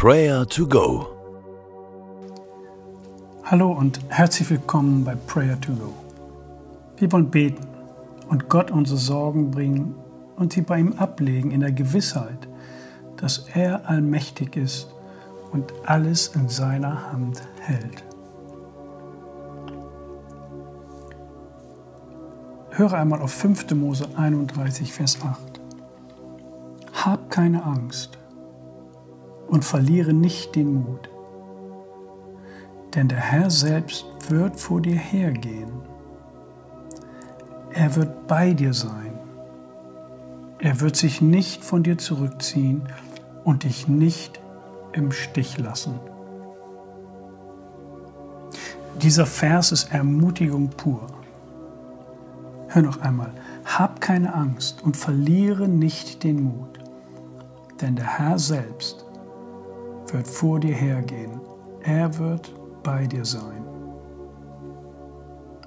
Prayer to Go. Hallo und herzlich willkommen bei Prayer to Go. Wir wollen beten und Gott unsere Sorgen bringen und sie bei ihm ablegen in der Gewissheit, dass er allmächtig ist und alles in seiner Hand hält. Höre einmal auf 5. Mose 31, Vers 8. Hab keine Angst und verliere nicht den Mut, denn der Herr selbst wird vor dir hergehen. Er wird bei dir sein. Er wird sich nicht von dir zurückziehen und dich nicht im Stich lassen. Dieser Vers ist Ermutigung pur. Hör noch einmal, hab keine Angst und verliere nicht den Mut, denn der Herr selbst wird vor dir hergehen. Er wird bei dir sein.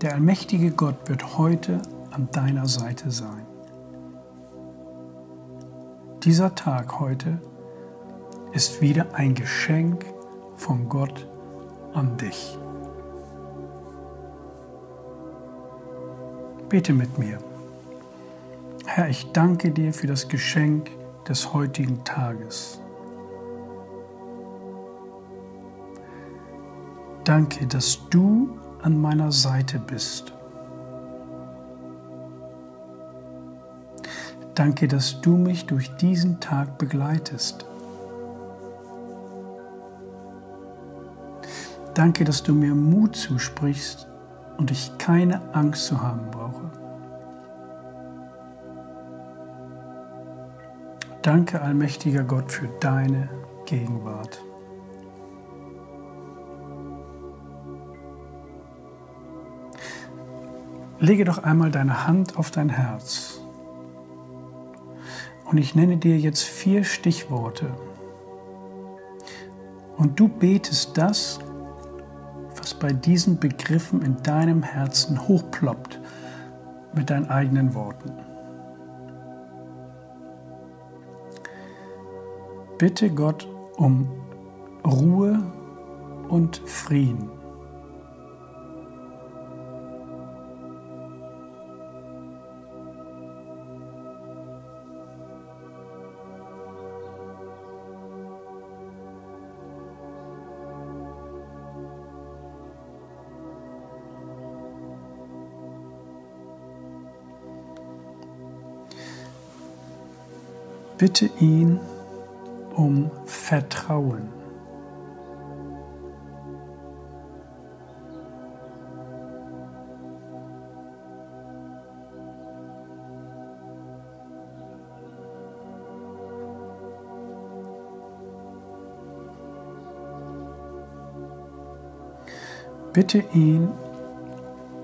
Der allmächtige Gott wird heute an deiner Seite sein. Dieser Tag heute ist wieder ein Geschenk von Gott an dich. Bete mit mir. Herr, ich danke dir für das Geschenk des heutigen Tages. Danke, dass du an meiner Seite bist. Danke, dass du mich durch diesen Tag begleitest. Danke, dass du mir Mut zusprichst und ich keine Angst zu haben brauche. Danke, allmächtiger Gott, für deine Gegenwart. Lege doch einmal deine Hand auf dein Herz. Und ich nenne dir jetzt vier Stichworte. Und du betest das, was bei diesen Begriffen in deinem Herzen hochploppt mit deinen eigenen Worten. Bitte Gott um Ruhe und Frieden. Bitte ihn um Vertrauen. Bitte ihn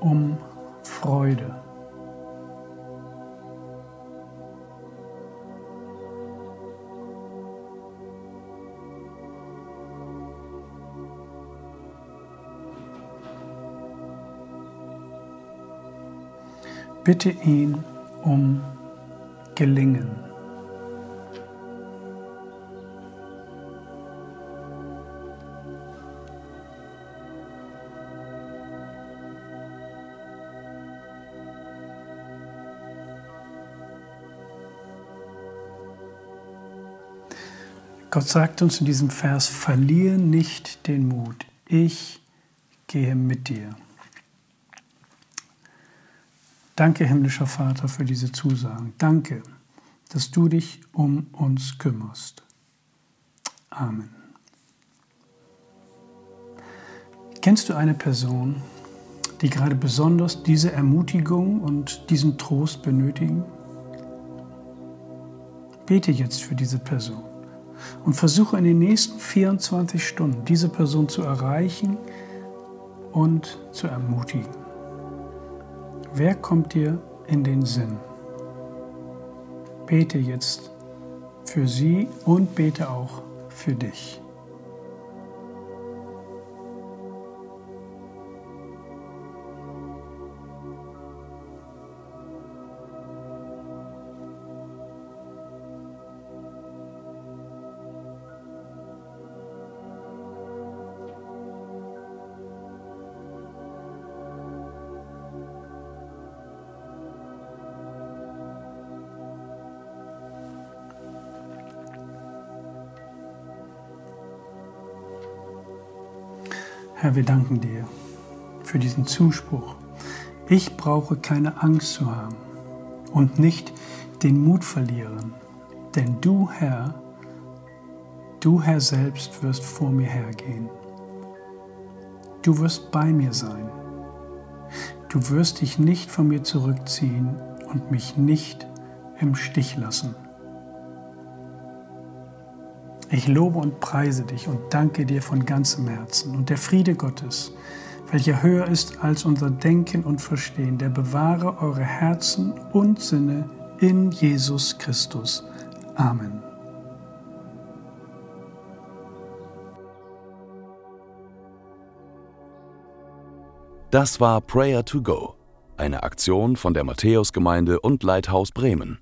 um Freude. Bitte ihn um Gelingen. Gott sagt uns in diesem Vers, verliere nicht den Mut. Ich gehe mit dir. Danke, himmlischer Vater, für diese Zusagen. Danke, dass du dich um uns kümmerst. Amen. Kennst du eine Person, die gerade besonders diese Ermutigung und diesen Trost benötigen? Bete jetzt für diese Person und versuche in den nächsten 24 Stunden diese Person zu erreichen und zu ermutigen. Wer kommt dir in den Sinn? Bete jetzt für sie und bete auch für dich. Herr, wir danken dir für diesen Zuspruch. Ich brauche keine Angst zu haben und nicht den Mut verlieren, denn du, Herr, du, Herr selbst, wirst vor mir hergehen. Du wirst bei mir sein. Du wirst dich nicht von mir zurückziehen und mich nicht im Stich lassen. Ich lobe und preise dich und danke dir von ganzem Herzen. Und der Friede Gottes, welcher höher ist als unser Denken und Verstehen, der bewahre eure Herzen und Sinne in Jesus Christus. Amen. Das war Prayer to Go, eine Aktion von der Matthäusgemeinde und Leithaus Bremen.